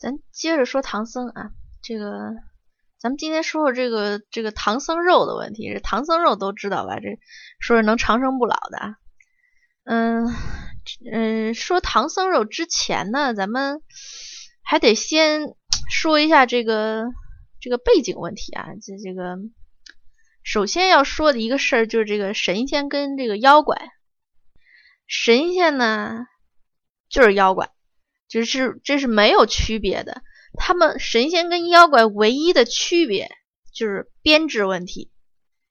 咱接着说唐僧啊，这个咱们今天说说这个这个唐僧肉的问题。这唐僧肉都知道吧？这说是能长生不老的。嗯嗯，说唐僧肉之前呢，咱们还得先说一下这个这个背景问题啊。这这个首先要说的一个事儿就是这个神仙跟这个妖怪。神仙呢就是妖怪。就是这是没有区别的，他们神仙跟妖怪唯一的区别就是编制问题，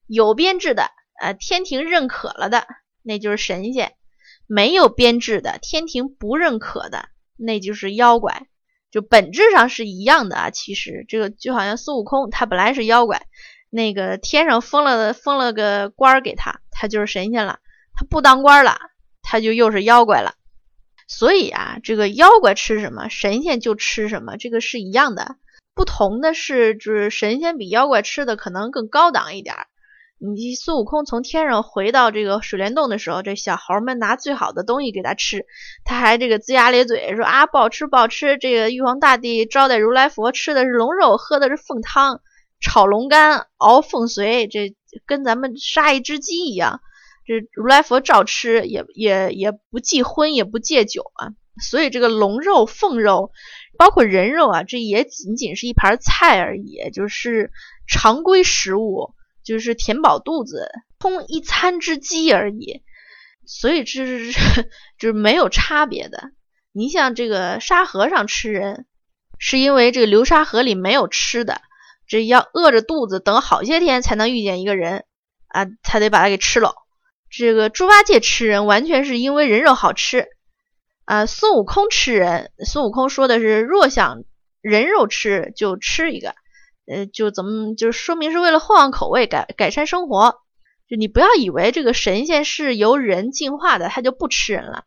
有编制的，呃，天庭认可了的，那就是神仙；没有编制的，天庭不认可的，那就是妖怪。就本质上是一样的啊。其实这个就好像孙悟空，他本来是妖怪，那个天上封了封了个官儿给他，他就是神仙了；他不当官了，他就又是妖怪了。所以啊，这个妖怪吃什么，神仙就吃什么，这个是一样的。不同的是，就是神仙比妖怪吃的可能更高档一点。你孙悟空从天上回到这个水帘洞的时候，这小猴们拿最好的东西给他吃，他还这个龇牙咧嘴说啊，不好吃不好吃。这个玉皇大帝招待如来佛吃的是龙肉，喝的是凤汤，炒龙肝，熬凤髓，这跟咱们杀一只鸡一样。这如来佛照吃，也也也不忌荤，也不戒酒啊。所以这个龙肉、凤肉，包括人肉啊，这也仅仅是一盘菜而已，就是常规食物，就是填饱肚子、通一餐之饥而已。所以这是 就是没有差别的。你像这个沙和尚吃人，是因为这个流沙河里没有吃的，这要饿着肚子等好些天才能遇见一个人啊，才得把他给吃了。这个猪八戒吃人完全是因为人肉好吃，啊，孙悟空吃人，孙悟空说的是若想人肉吃就吃一个，呃，就怎么就说明是为了换换口味，改改善生活。就你不要以为这个神仙是由人进化的，他就不吃人了。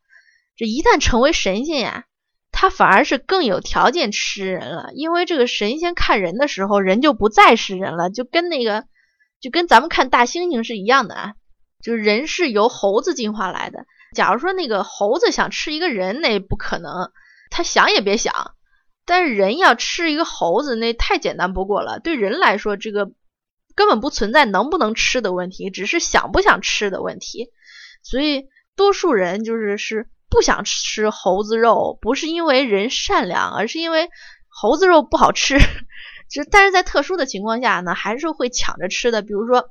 这一旦成为神仙呀，他反而是更有条件吃人了，因为这个神仙看人的时候，人就不再是人了，就跟那个就跟咱们看大猩猩是一样的啊。就是人是由猴子进化来的。假如说那个猴子想吃一个人，那不可能，他想也别想。但是人要吃一个猴子，那太简单不过了。对人来说，这个根本不存在能不能吃的问题，只是想不想吃的问题。所以多数人就是是不想吃猴子肉，不是因为人善良，而是因为猴子肉不好吃。就但是在特殊的情况下呢，还是会抢着吃的，比如说。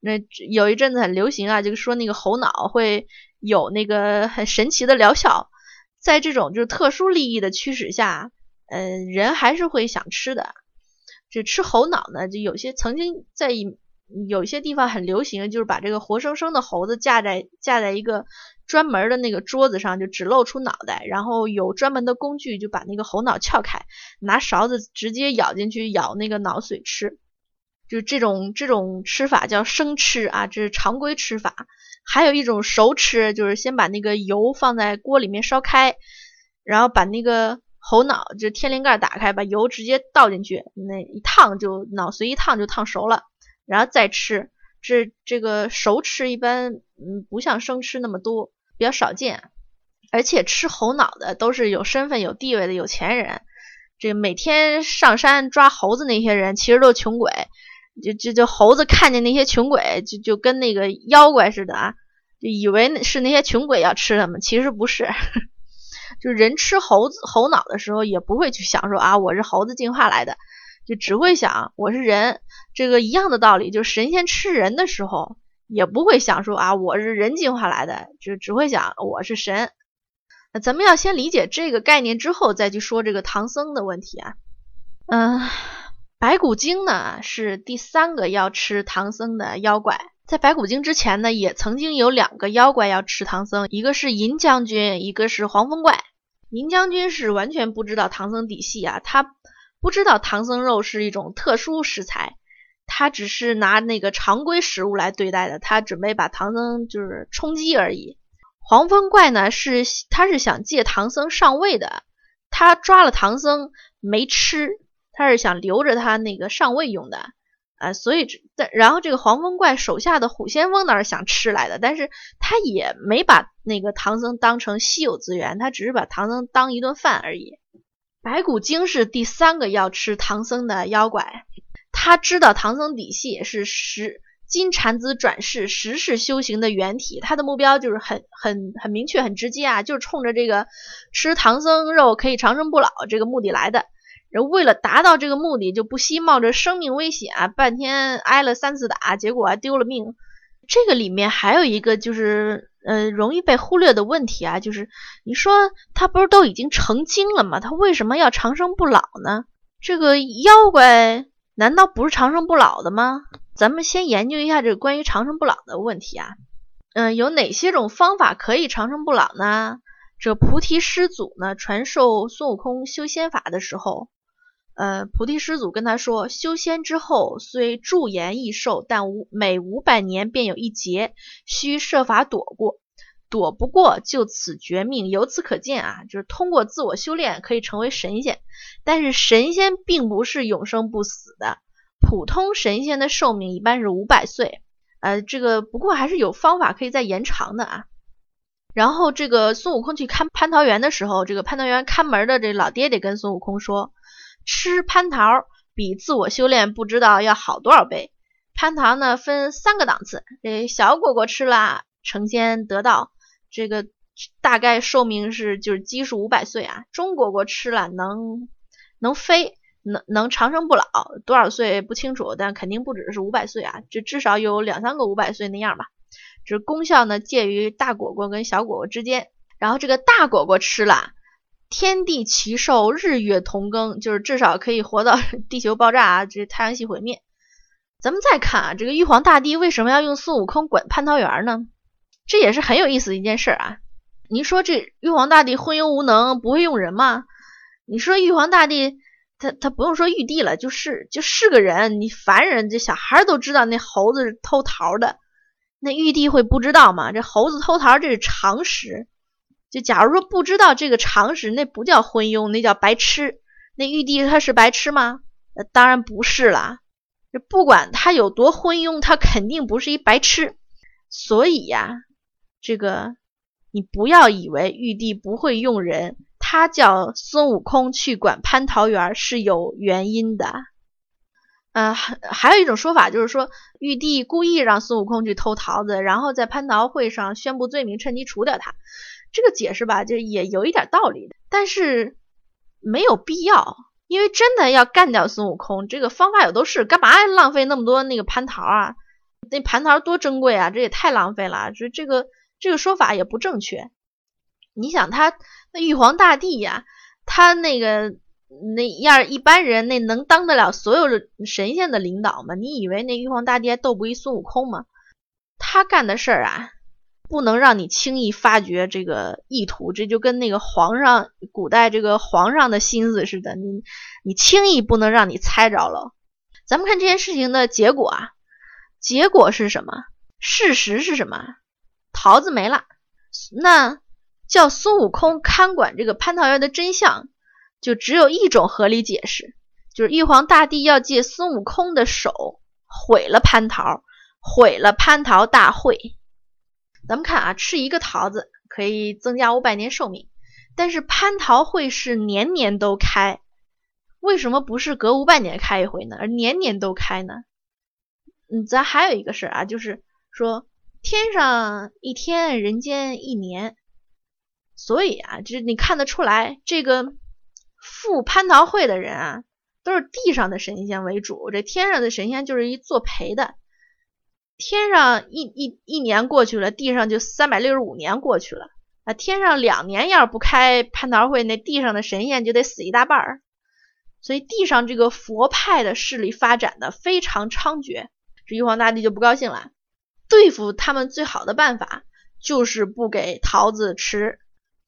那有一阵子很流行啊，就是说那个猴脑会有那个很神奇的疗效，在这种就是特殊利益的驱使下，嗯，人还是会想吃的。这吃猴脑呢，就有些曾经在有些地方很流行，就是把这个活生生的猴子架在架在一个专门的那个桌子上，就只露出脑袋，然后有专门的工具就把那个猴脑撬开，拿勺子直接咬进去，咬那个脑髓吃。就这种这种吃法叫生吃啊，这是常规吃法。还有一种熟吃，就是先把那个油放在锅里面烧开，然后把那个猴脑就天灵盖打开，把油直接倒进去，那一烫就脑髓一烫就烫熟了，然后再吃。这这个熟吃一般嗯不像生吃那么多，比较少见。而且吃猴脑的都是有身份有地位的有钱人，这每天上山抓猴子那些人其实都是穷鬼。就就就猴子看见那些穷鬼，就就跟那个妖怪似的啊，就以为是那些穷鬼要吃他们，其实不是。就人吃猴子猴脑的时候，也不会去想说啊，我是猴子进化来的，就只会想我是人。这个一样的道理，就神仙吃人的时候，也不会想说啊，我是人进化来的，就只会想我是神。那咱们要先理解这个概念之后，再去说这个唐僧的问题啊，嗯。白骨精呢是第三个要吃唐僧的妖怪，在白骨精之前呢，也曾经有两个妖怪要吃唐僧，一个是银将军，一个是黄风怪。银将军是完全不知道唐僧底细啊，他不知道唐僧肉是一种特殊食材，他只是拿那个常规食物来对待的，他准备把唐僧就是充饥而已。黄风怪呢是他是想借唐僧上位的，他抓了唐僧没吃。他是想留着他那个上位用的，啊，所以这然后这个黄风怪手下的虎先锋倒是想吃来的，但是他也没把那个唐僧当成稀有资源，他只是把唐僧当一顿饭而已。白骨精是第三个要吃唐僧的妖怪，他知道唐僧底细，是十金蝉子转世十世修行的原体，他的目标就是很很很明确、很直接啊，就是冲着这个吃唐僧肉可以长生不老这个目的来的。然后为了达到这个目的，就不惜冒着生命危险啊，半天挨了三次打，结果还丢了命。这个里面还有一个就是。呃，容易被忽略的问题啊，就是你说他不是都已经成精了吗？他为什么要长生不老呢？这个妖怪难道不是长生不老的吗？咱们先研究一下这个关于长生不老的问题啊。嗯，有哪些种方法可以长生不老呢？这菩提师祖呢，传授孙悟空修仙法的时候。呃，菩提师祖跟他说，修仙之后虽驻颜益寿，但五每五百年便有一劫，需设法躲过，躲不过就此绝命。由此可见啊，就是通过自我修炼可以成为神仙，但是神仙并不是永生不死的，普通神仙的寿命一般是五百岁，呃，这个不过还是有方法可以再延长的啊。然后这个孙悟空去看蟠桃园的时候，这个蟠桃园看门的这老爹爹跟孙悟空说。吃蟠桃比自我修炼不知道要好多少倍。蟠桃呢分三个档次，这小果果吃了成仙得道，这个大概寿命是就是基数五百岁啊。中果果吃了能能飞，能能长生不老，多少岁不清楚，但肯定不止是五百岁啊，这至少有两三个五百岁那样吧。这功效呢介于大果果跟小果果之间，然后这个大果果吃了。天地齐寿，日月同庚，就是至少可以活到 地球爆炸啊，这太阳系毁灭。咱们再看啊，这个玉皇大帝为什么要用孙悟空管蟠桃园呢？这也是很有意思的一件事啊。你说这玉皇大帝昏庸无能，不会用人吗？你说玉皇大帝他他不用说玉帝了，就是就是个人，你凡人这小孩都知道那猴子是偷桃的，那玉帝会不知道吗？这猴子偷桃这是常识。就假如说不知道这个常识，那不叫昏庸，那叫白痴。那玉帝他是白痴吗？当然不是啦。这不管他有多昏庸，他肯定不是一白痴。所以呀，这个你不要以为玉帝不会用人，他叫孙悟空去管蟠桃园是有原因的。呃，还还有一种说法就是说，玉帝故意让孙悟空去偷桃子，然后在蟠桃会上宣布罪名，趁机除掉他。这个解释吧，就也有一点道理，但是没有必要，因为真的要干掉孙悟空，这个方法有都是，干嘛浪费那么多那个蟠桃啊？那蟠桃多珍贵啊，这也太浪费了，这这个这个说法也不正确。你想他那玉皇大帝呀，他那个那样一般人那能当得了所有的神仙的领导吗？你以为那玉皇大帝还斗不过孙悟空吗？他干的事儿啊。不能让你轻易发觉这个意图，这就跟那个皇上古代这个皇上的心思似的，你你轻易不能让你猜着了。咱们看这件事情的结果啊，结果是什么？事实是什么？桃子没了。那叫孙悟空看管这个蟠桃园的真相，就只有一种合理解释，就是玉皇大帝要借孙悟空的手毁了蟠桃，毁了蟠桃大会。咱们看啊，吃一个桃子可以增加五百年寿命，但是蟠桃会是年年都开，为什么不是隔五百年开一回呢？而年年都开呢？嗯，咱还有一个事儿啊，就是说天上一天，人间一年，所以啊，就是你看得出来，这个赴蟠桃会的人啊，都是地上的神仙为主，这天上的神仙就是一作陪的。天上一一一年过去了，地上就三百六十五年过去了啊！天上两年要是不开蟠桃会，那地上的神仙就得死一大半儿。所以地上这个佛派的势力发展的非常猖獗，这玉皇大帝就不高兴了。对付他们最好的办法就是不给桃子吃。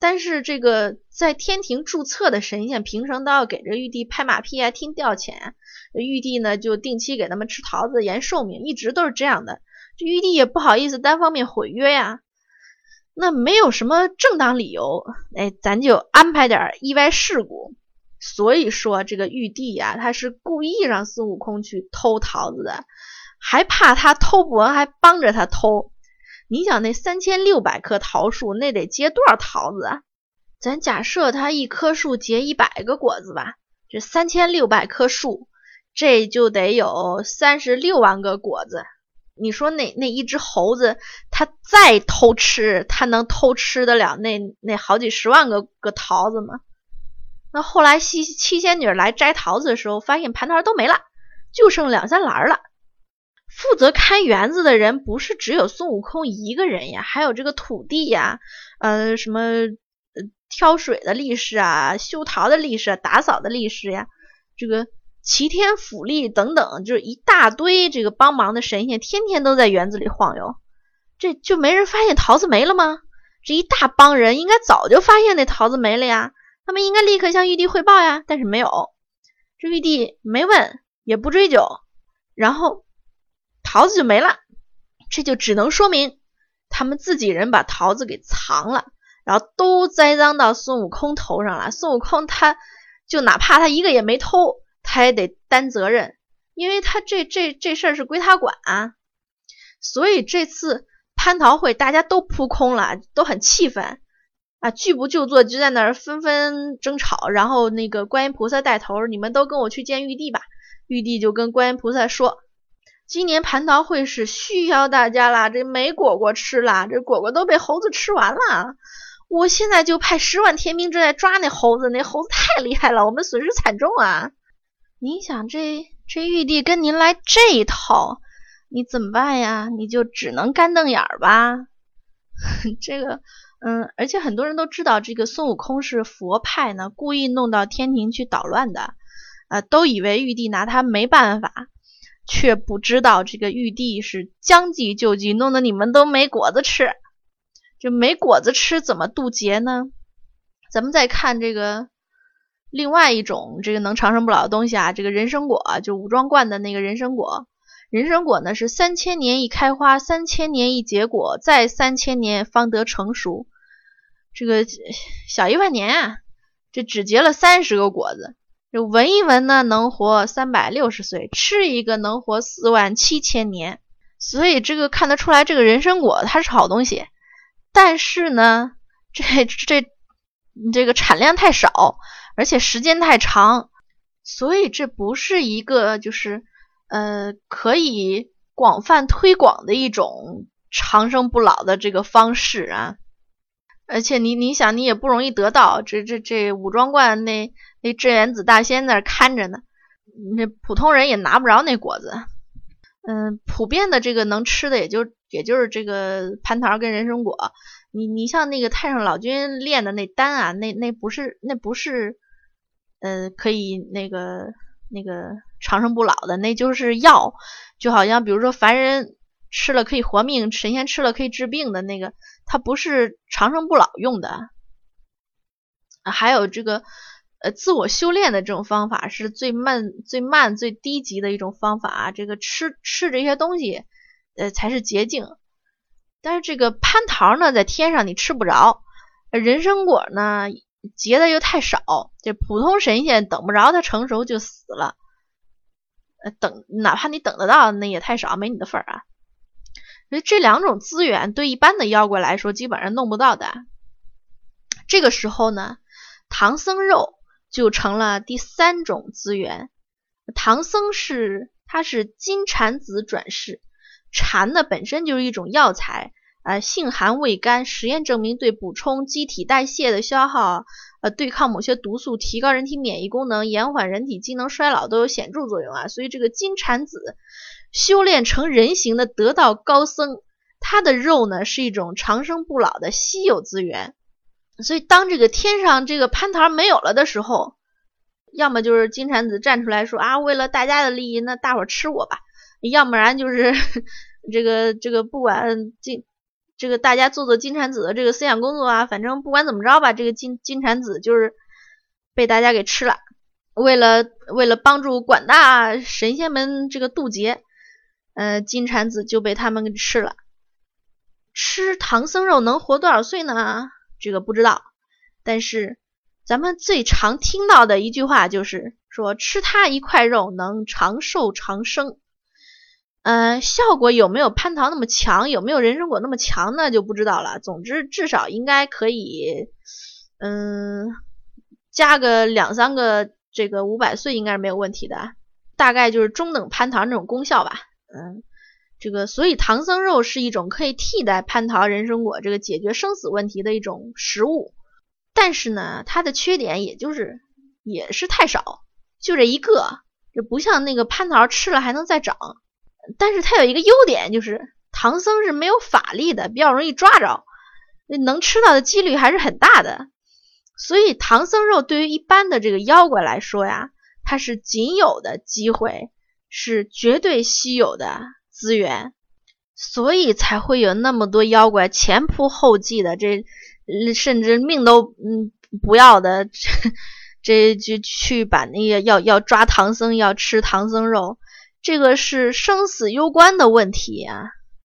但是这个在天庭注册的神仙，平生都要给这玉帝拍马屁啊，听调遣。玉帝呢，就定期给他们吃桃子延寿命，一直都是这样的。这玉帝也不好意思单方面毁约呀，那没有什么正当理由，哎，咱就安排点意外事故。所以说这个玉帝呀，他是故意让孙悟空去偷桃子的，还怕他偷不完，还帮着他偷。你想那三千六百棵桃树，那得结多少桃子啊？咱假设它一棵树结一百个果子吧，这三千六百棵树，这就得有三十六万个果子。你说那那一只猴子，它再偷吃，它能偷吃得了那那好几十万个个桃子吗？那后来七七仙女来摘桃子的时候，发现蟠桃都没了，就剩两三篮了。负责看园子的人不是只有孙悟空一个人呀，还有这个土地呀，呃，什么呃挑水的力士啊，修桃的力士，啊打扫的力士呀，这个齐天府吏等等，就是一大堆这个帮忙的神仙，天天都在园子里晃悠。这就没人发现桃子没了吗？这一大帮人应该早就发现那桃子没了呀。他们应该立刻向玉帝汇报呀，但是没有，这玉帝没问也不追究，然后桃子就没了，这就只能说明他们自己人把桃子给藏了，然后都栽赃到孙悟空头上了。孙悟空他就哪怕他一个也没偷，他也得担责任，因为他这这这事儿是归他管啊。所以这次蟠桃会大家都扑空了，都很气愤。啊，拒不就坐，就在那儿纷纷争吵。然后那个观音菩萨带头，你们都跟我去见玉帝吧。玉帝就跟观音菩萨说：“今年蟠桃会是需要大家了，这没果果吃了，这果果都被猴子吃完了。我现在就派十万天兵正在抓那猴子，那猴子太厉害了，我们损失惨重啊！您想，这这玉帝跟您来这一套，你怎么办呀？你就只能干瞪眼儿吧。这个。”嗯，而且很多人都知道这个孙悟空是佛派呢，故意弄到天庭去捣乱的，啊，都以为玉帝拿他没办法，却不知道这个玉帝是将计就计，弄得你们都没果子吃，就没果子吃怎么渡劫呢？咱们再看这个另外一种这个能长生不老的东西啊，这个人参果，就武装观的那个人参果。人参果呢是三千年一开花，三千年一结果，再三千年方得成熟。这个小一万年啊，这只结了三十个果子，这闻一闻呢能活三百六十岁，吃一个能活四万七千年。所以这个看得出来，这个人参果它是好东西。但是呢，这这这个产量太少，而且时间太长，所以这不是一个就是呃可以广泛推广的一种长生不老的这个方式啊。而且你你想你也不容易得到，这这这武装观那那镇元子大仙那儿看着呢，那普通人也拿不着那果子。嗯，普遍的这个能吃的也就也就是这个蟠桃跟人参果。你你像那个太上老君炼的那丹啊，那那不是那不是，呃，可以那个那个长生不老的，那就是药。就好像比如说凡人吃了可以活命，神仙吃了可以治病的那个。它不是长生不老用的，还有这个呃自我修炼的这种方法是最慢、最慢、最低级的一种方法啊。这个吃吃这些东西，呃才是捷径。但是这个蟠桃呢，在天上你吃不着，人参果呢结的又太少，这普通神仙等不着它成熟就死了。呃，等哪怕你等得到，那也太少，没你的份儿啊。所以这两种资源对一般的妖怪来说基本上弄不到的。这个时候呢，唐僧肉就成了第三种资源。唐僧是他是金蝉子转世，蝉呢本身就是一种药材，呃，性寒味甘，实验证明对补充机体代谢的消耗，呃，对抗某些毒素，提高人体免疫功能，延缓人体机能衰老都有显著作用啊。所以这个金蝉子。修炼成人形的得道高僧，他的肉呢是一种长生不老的稀有资源。所以，当这个天上这个蟠桃没有了的时候，要么就是金蝉子站出来说啊，为了大家的利益，那大伙吃我吧；要不然就是 这个这个不管金这个大家做做金蝉子的这个思想工作啊，反正不管怎么着吧，这个金金蝉子就是被大家给吃了。为了为了帮助广大神仙们这个渡劫。呃，金蝉子就被他们给吃了。吃唐僧肉能活多少岁呢？这个不知道。但是咱们最常听到的一句话就是说，吃它一块肉能长寿长生。呃，效果有没有蟠桃那么强？有没有人参果那么强呢？就不知道了。总之，至少应该可以，嗯，加个两三个这个五百岁应该是没有问题的，大概就是中等蟠桃那种功效吧。嗯，这个所以唐僧肉是一种可以替代蟠桃、人参果这个解决生死问题的一种食物，但是呢，它的缺点也就是也是太少，就这一个，这不像那个蟠桃吃了还能再长。但是它有一个优点，就是唐僧是没有法力的，比较容易抓着，能吃到的几率还是很大的。所以唐僧肉对于一般的这个妖怪来说呀，它是仅有的机会，是绝对稀有的资源，所以才会有那么多妖怪前仆后继的，这甚至命都嗯不要的，这就去把那个要要抓唐僧，要吃唐僧肉。这个是生死攸关的问题啊。